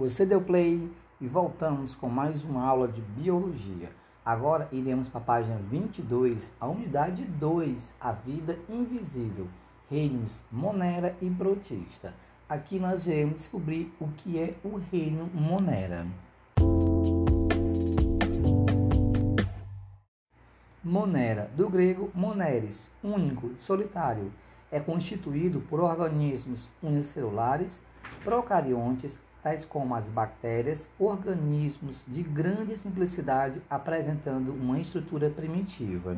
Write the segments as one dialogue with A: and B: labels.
A: Você deu play e voltamos com mais uma aula de biologia. Agora iremos para a página 22, a unidade 2, a vida invisível, reinos Monera e Protista. Aqui nós iremos descobrir o que é o reino Monera. Monera, do grego moneres, único, solitário, é constituído por organismos unicelulares, procariontes, tais como as bactérias, organismos de grande simplicidade apresentando uma estrutura primitiva.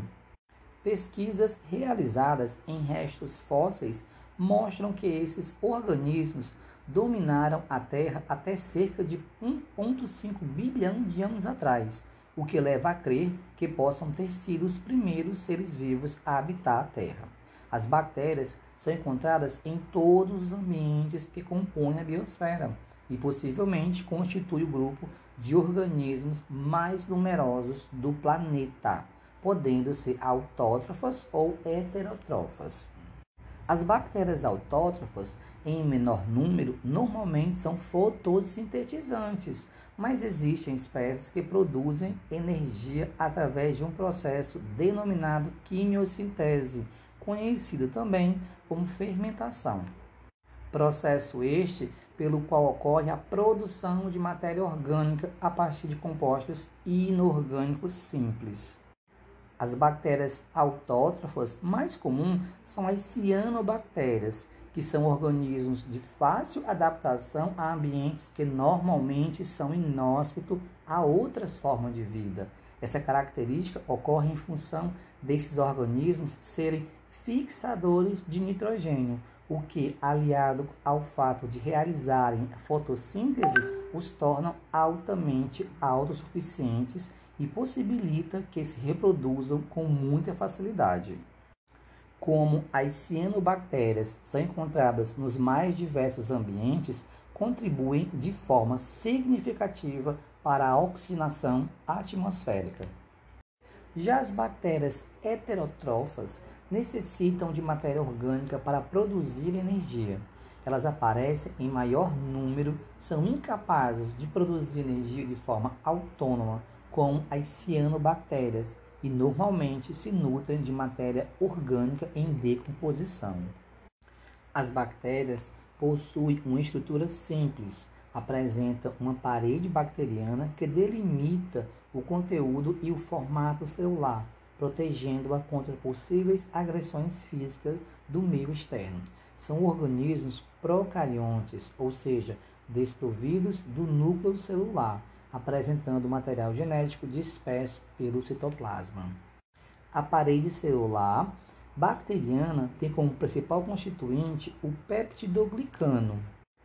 A: Pesquisas realizadas em restos fósseis mostram que esses organismos dominaram a Terra até cerca de 1,5 bilhão de anos atrás, o que leva a crer que possam ter sido os primeiros seres vivos a habitar a Terra. As bactérias são encontradas em todos os ambientes que compõem a biosfera e possivelmente constitui o grupo de organismos mais numerosos do planeta, podendo ser autótrofas ou heterótrofas. As bactérias autótrofas, em menor número, normalmente são fotossintetizantes, mas existem espécies que produzem energia através de um processo denominado quimiossintese, conhecido também como fermentação. Processo este pelo qual ocorre a produção de matéria orgânica a partir de compostos inorgânicos simples. As bactérias autótrofas mais comuns são as cianobactérias, que são organismos de fácil adaptação a ambientes que normalmente são inóspitos a outras formas de vida. Essa característica ocorre em função desses organismos serem fixadores de nitrogênio, o que, aliado ao fato de realizarem fotossíntese, os tornam altamente autossuficientes e possibilita que se reproduzam com muita facilidade. Como as cianobactérias são encontradas nos mais diversos ambientes, contribuem de forma significativa para a oxigenação atmosférica. Já as bactérias heterótrofas necessitam de matéria orgânica para produzir energia. Elas aparecem em maior número, são incapazes de produzir energia de forma autônoma, como as cianobactérias, e normalmente se nutrem de matéria orgânica em decomposição. As bactérias possuem uma estrutura simples, apresentam uma parede bacteriana que delimita o conteúdo e o formato celular, protegendo-a contra possíveis agressões físicas do meio externo. São organismos procariontes, ou seja, desprovidos do núcleo celular, apresentando material genético disperso pelo citoplasma. A parede celular bacteriana tem como principal constituinte o peptidoglicano.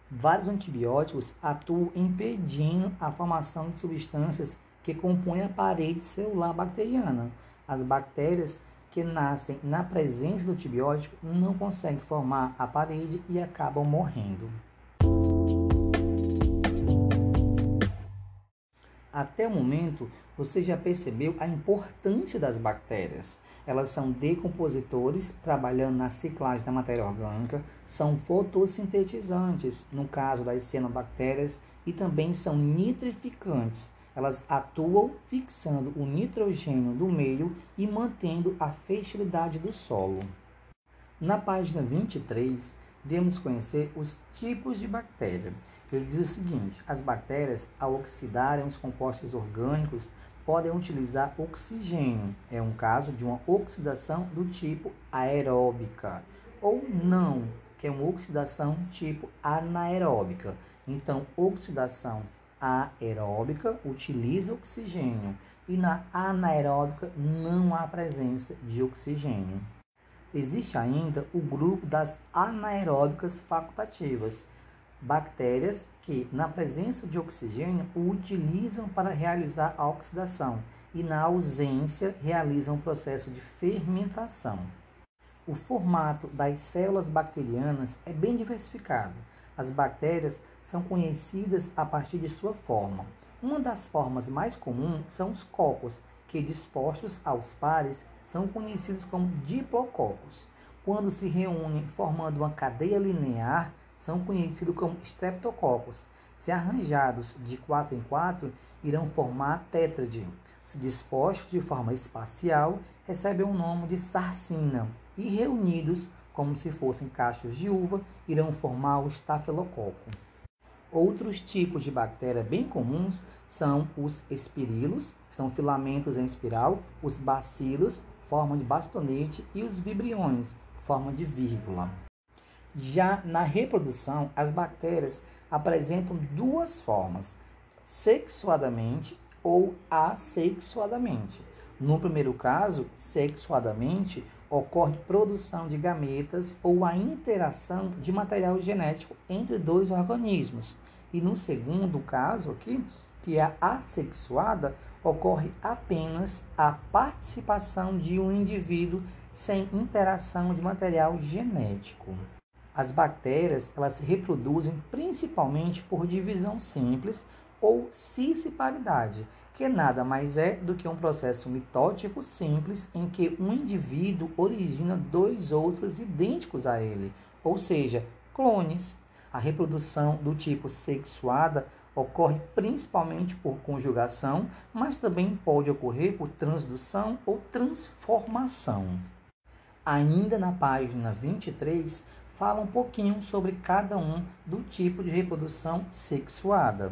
A: Vários antibióticos atuam impedindo a formação de substâncias que compõem a parede celular bacteriana, as bactérias que nascem na presença do antibiótico não conseguem formar a parede e acabam morrendo. Até o momento, você já percebeu a importância das bactérias. Elas são decompositores, trabalhando na ciclagem da matéria orgânica, são fotossintetizantes, no caso das cianobactérias, e também são nitrificantes, elas atuam fixando o nitrogênio do meio e mantendo a fertilidade do solo. Na página 23, devemos conhecer os tipos de bactéria. Ele diz o seguinte: as bactérias, ao oxidarem os compostos orgânicos, podem utilizar oxigênio. É um caso de uma oxidação do tipo aeróbica. Ou não, que é uma oxidação tipo anaeróbica. Então, oxidação aeróbica utiliza oxigênio e na anaeróbica não há presença de oxigênio. Existe ainda o grupo das anaeróbicas facultativas, bactérias que, na presença de oxigênio, o utilizam para realizar a oxidação e, na ausência, realizam o processo de fermentação. O formato das células bacterianas é bem diversificado. As bactérias são conhecidas a partir de sua forma. Uma das formas mais comuns são os cocos, que dispostos aos pares são conhecidos como diplococos. Quando se reúnem formando uma cadeia linear, são conhecidos como streptococos. se arranjados de quatro em quatro, irão formar tétrade. Se dispostos de forma espacial, recebem o nome de sarcina e reunidos como se fossem cachos de uva, irão formar o estafilococo. Outros tipos de bactéria bem comuns são os espirilos, são filamentos em espiral, os bacilos, forma de bastonete, e os vibriões, forma de vírgula. Já na reprodução, as bactérias apresentam duas formas, sexuadamente ou assexuadamente. No primeiro caso, sexuadamente, ocorre produção de gametas ou a interação de material genético entre dois organismos. E no segundo caso aqui, que é assexuada, ocorre apenas a participação de um indivíduo sem interação de material genético. As bactérias elas se reproduzem principalmente por divisão simples ou cisciparidade, que nada mais é do que um processo mitótico simples em que um indivíduo origina dois outros idênticos a ele, ou seja, clones. A reprodução do tipo sexuada ocorre principalmente por conjugação, mas também pode ocorrer por transdução ou transformação. Ainda na página 23, fala um pouquinho sobre cada um do tipo de reprodução sexuada.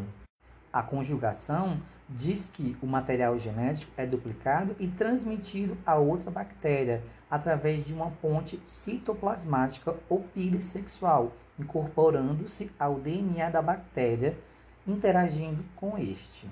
A: A conjugação diz que o material genético é duplicado e transmitido a outra bactéria através de uma ponte citoplasmática ou pirissexual, incorporando-se ao DNA da bactéria, interagindo com este.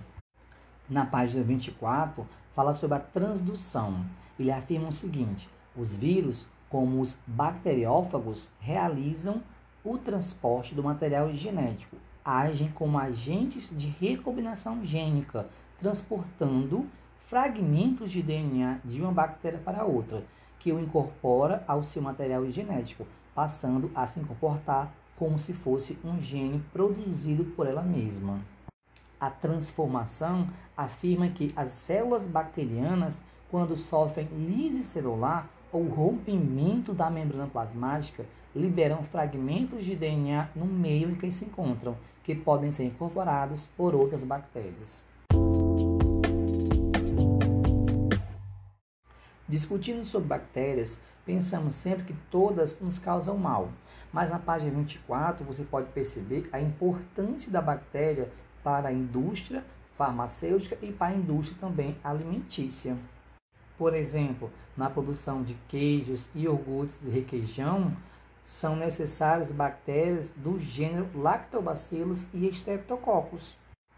A: Na página 24, fala sobre a transdução. Ele afirma o seguinte: os vírus, como os bacteriófagos, realizam o transporte do material genético agem como agentes de recombinação gênica, transportando fragmentos de DNA de uma bactéria para outra, que o incorpora ao seu material genético, passando a se comportar como se fosse um gene produzido por ela mesma. A transformação afirma que as células bacterianas, quando sofrem lise celular ou rompimento da membrana plasmática, liberam fragmentos de DNA no meio em que se encontram, que podem ser incorporados por outras bactérias. Discutindo sobre bactérias, pensamos sempre que todas nos causam mal, mas na página 24 você pode perceber a importância da bactéria para a indústria farmacêutica e para a indústria também alimentícia. Por exemplo, na produção de queijos e iogurtes de requeijão, são necessárias bactérias do gênero Lactobacillus e Streptococcus.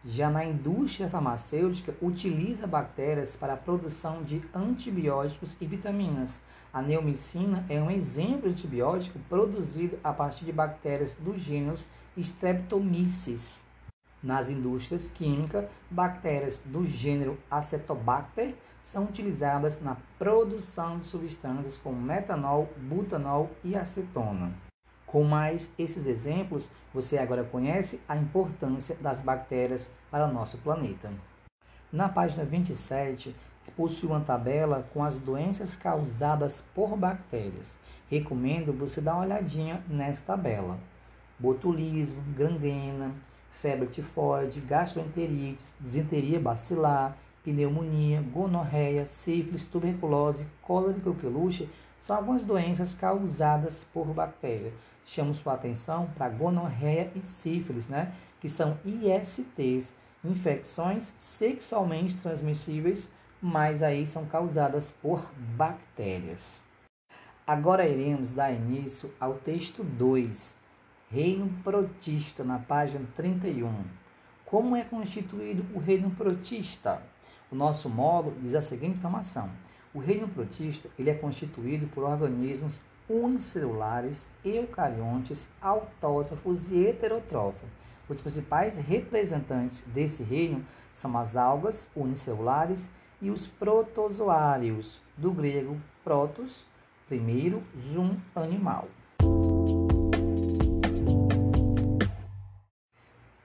A: Já na indústria farmacêutica, utiliza bactérias para a produção de antibióticos e vitaminas. A neomicina é um exemplo de antibiótico produzido a partir de bactérias do gênero Streptomyces. Nas indústrias químicas, bactérias do gênero Acetobacter são utilizadas na produção de substâncias como metanol, butanol e acetona. Com mais esses exemplos, você agora conhece a importância das bactérias para nosso planeta. Na página 27, possui uma tabela com as doenças causadas por bactérias. Recomendo você dar uma olhadinha nessa tabela. Botulismo, gangrena, febre tifoide, gastroenterite, disenteria bacilar, pneumonia, gonorreia, sífilis, tuberculose, cólera e coqueluche são algumas doenças causadas por bactéria. Chamo sua atenção para gonorreia e sífilis, né? que são ISTs, infecções sexualmente transmissíveis, mas aí são causadas por bactérias. Agora iremos dar início ao texto 2, Reino Protista, na página 31. Como é constituído o reino protista? O nosso módulo diz a seguinte informação: o reino protista ele é constituído por organismos unicelulares, eucariontes, autótrofos e heterótrofos. Os principais representantes desse reino são as algas unicelulares e os protozoários, do grego protos, primeiro, zoom, animal.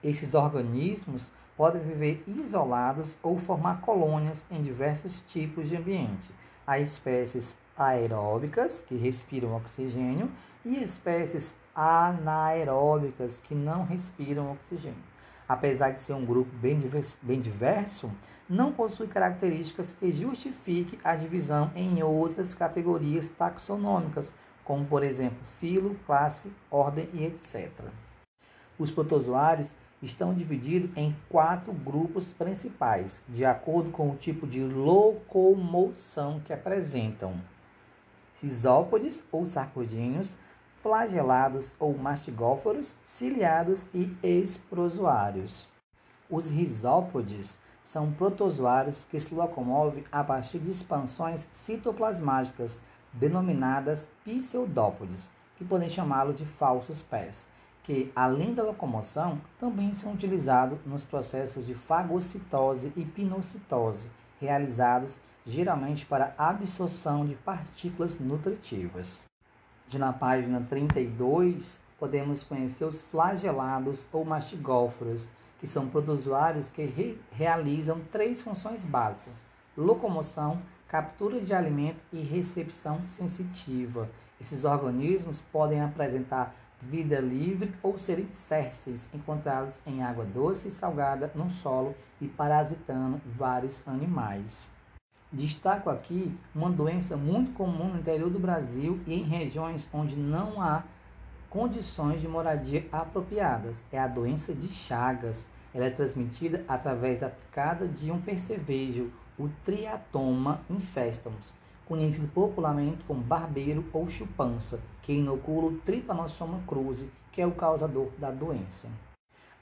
A: Esses organismos podem viver isolados ou formar colônias em diversos tipos de ambiente. Há espécies aeróbicas, que respiram oxigênio, e espécies anaeróbicas, que não respiram oxigênio. apesar de ser um grupo bem diverso, bem diverso não possui características que justifiquem a divisão em outras categorias taxonômicas, como por exemplo filo, classe, ordem e etc. Os protozoários estão divididos em quatro grupos principais, de acordo com o tipo de locomoção que apresentam: cisópodes ou sarcodinhos, flagelados ou mastigóforos, ciliados e esprozoários. Os risópodes são protozoários que se locomovem a partir de expansões citoplasmáticas, denominadas pseudópodes, que podem chamá-los de falsos pés, que, além da locomoção, também são utilizados nos processos de fagocitose e pinocitose, realizados geralmente para absorção de partículas nutritivas. Já na página 32, podemos conhecer os flagelados ou mastigóforos, que são protozoários que re realizam três funções básicas: locomoção, captura de alimento e recepção sensitiva. Esses organismos podem apresentar vida livre ou serem sérceis, encontrados em água doce e salgada no solo e parasitando vários animais. Destaco aqui uma doença muito comum no interior do Brasil e em regiões onde não há condições de moradia apropriadas. É a doença de Chagas. Ela é transmitida através da picada de um percevejo, o Triatoma infestans, conhecido popularmente como barbeiro ou chupança, que inocula o Trypanosoma cruzi, que é o causador da doença.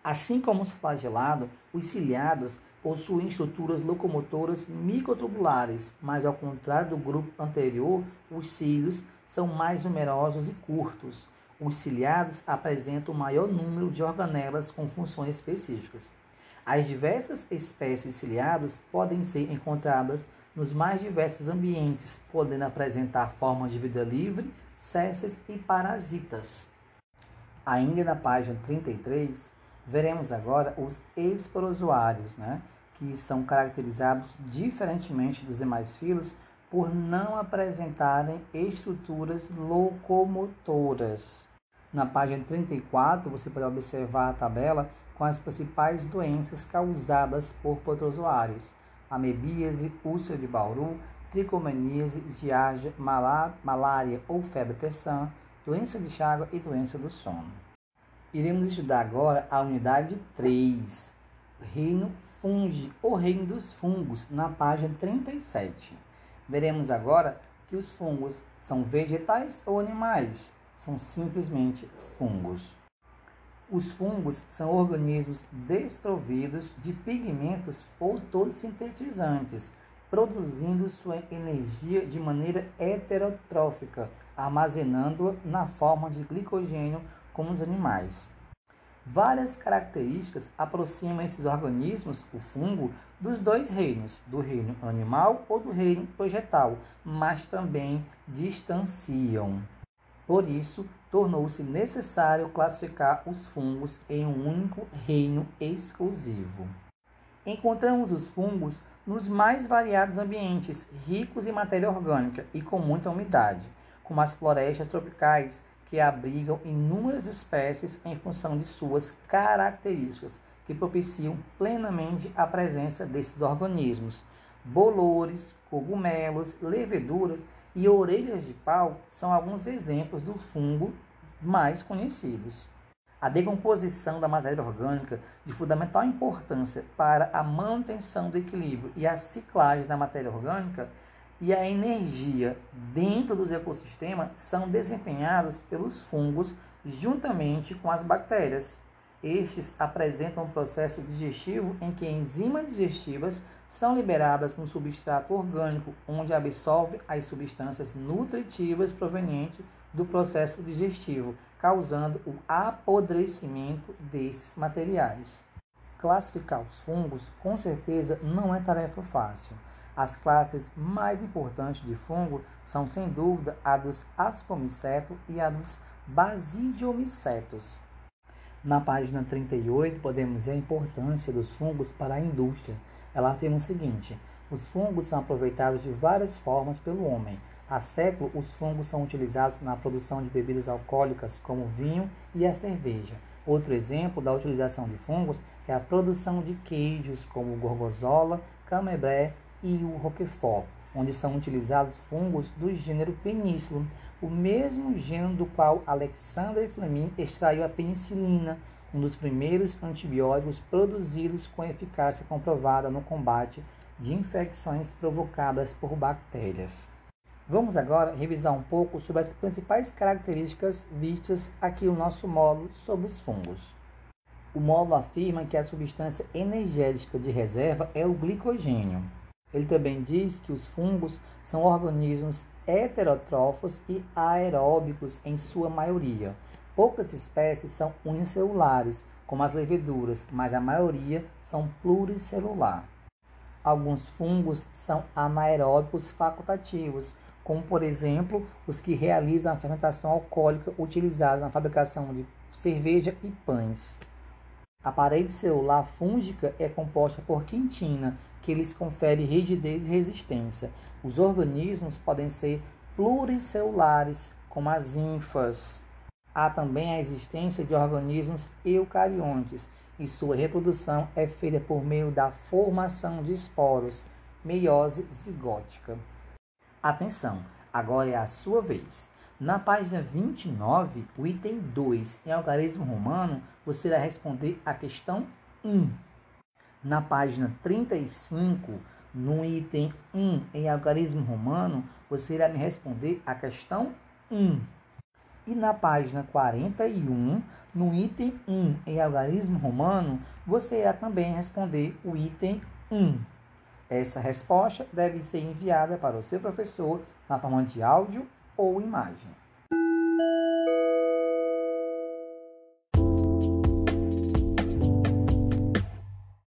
A: Assim como os flagelados, os ciliados possuem estruturas locomotoras microtubulares, mas ao contrário do grupo anterior, os cílios são mais numerosos e curtos. Os ciliados apresentam o maior número de organelas com funções específicas. As diversas espécies de ciliados podem ser encontradas nos mais diversos ambientes, podendo apresentar formas de vida livre, césseis e parasitas. Ainda na página 33, Veremos agora os esporozoários, né, que são caracterizados diferentemente dos demais filos por não apresentarem estruturas locomotoras. Na página 34, você pode observar a tabela com as principais doenças causadas por protozoários: amebíase, úlcera de Bauru, tricomaníase, giardia, malária ou febre tessã, doença de Chagas e doença do sono. Iremos estudar agora a unidade 3, reino fungi, ou reino dos fungos, na página 37. Veremos agora que os fungos são vegetais ou animais? São simplesmente fungos. Os fungos são organismos desprovidos de pigmentos fotossintetizantes, produzindo sua energia de maneira heterotrófica, armazenando-a na forma de glicogênio como os animais. Várias características aproximam esses organismos, o fungo, dos dois reinos, do reino animal ou do reino vegetal, mas também distanciam. Por isso, tornou-se necessário classificar os fungos em um único reino exclusivo. Encontramos os fungos nos mais variados ambientes, ricos em matéria orgânica e com muita umidade, como as florestas tropicais, que abrigam inúmeras espécies em função de suas características, que propiciam plenamente a presença desses organismos. Bolores, cogumelos, leveduras e orelhas de pau são alguns exemplos do fungo mais conhecidos. A decomposição da matéria orgânica de fundamental importância para a manutenção do equilíbrio e a ciclagem da matéria orgânica e a energia dentro dos ecossistemas são desempenhados pelos fungos juntamente com as bactérias. Estes apresentam um processo digestivo em que enzimas digestivas são liberadas no substrato orgânico, onde absorve as substâncias nutritivas provenientes do processo digestivo, causando o apodrecimento desses materiais. Classificar os fungos, com certeza, não é tarefa fácil. As classes mais importantes de fungo são, sem dúvida, a dos ascomicetos e a dos basidiomicetos. Na página 38, podemos ver a importância dos fungos para a indústria. Ela afirma o seguinte: os fungos são aproveitados de várias formas pelo homem. Há séculos, os fungos são utilizados na produção de bebidas alcoólicas, como o vinho e a cerveja. Outro exemplo da utilização de fungos é a produção de queijos como o gorgonzola, camembert e o roquefort, onde são utilizados fungos do gênero penicillium, o mesmo gênero do qual Alexander Fleming extraiu a penicilina, um dos primeiros antibióticos produzidos com eficácia comprovada no combate de infecções provocadas por bactérias. Vamos agora revisar um pouco sobre as principais características vistas aqui no nosso módulo sobre os fungos. O módulo afirma que a substância energética de reserva é o glicogênio. Ele também diz que os fungos são organismos heterótrofos e aeróbicos em sua maioria. Poucas espécies são unicelulares, como as leveduras, mas a maioria são pluricelular. Alguns fungos são anaeróbicos facultativos, como por exemplo os que realizam a fermentação alcoólica utilizada na fabricação de cerveja e pães. A parede celular fúngica é composta por quintina, que lhes confere rigidez e resistência. Os organismos podem ser pluricelulares, como as ínfas. Há também a existência de organismos eucariontes, e sua reprodução é feita por meio da formação de esporos, meiose zigótica. Atenção, agora é a sua vez. Na página 29, o item 2, em algarismo romano, você irá responder a questão 1. Na página 35, no item 1, em algarismo romano, você irá me responder a questão 1. E na página 41, no item 1, em algarismo romano, você irá também responder o item 1. Essa resposta deve ser enviada para o seu professor na forma de áudio ou imagem.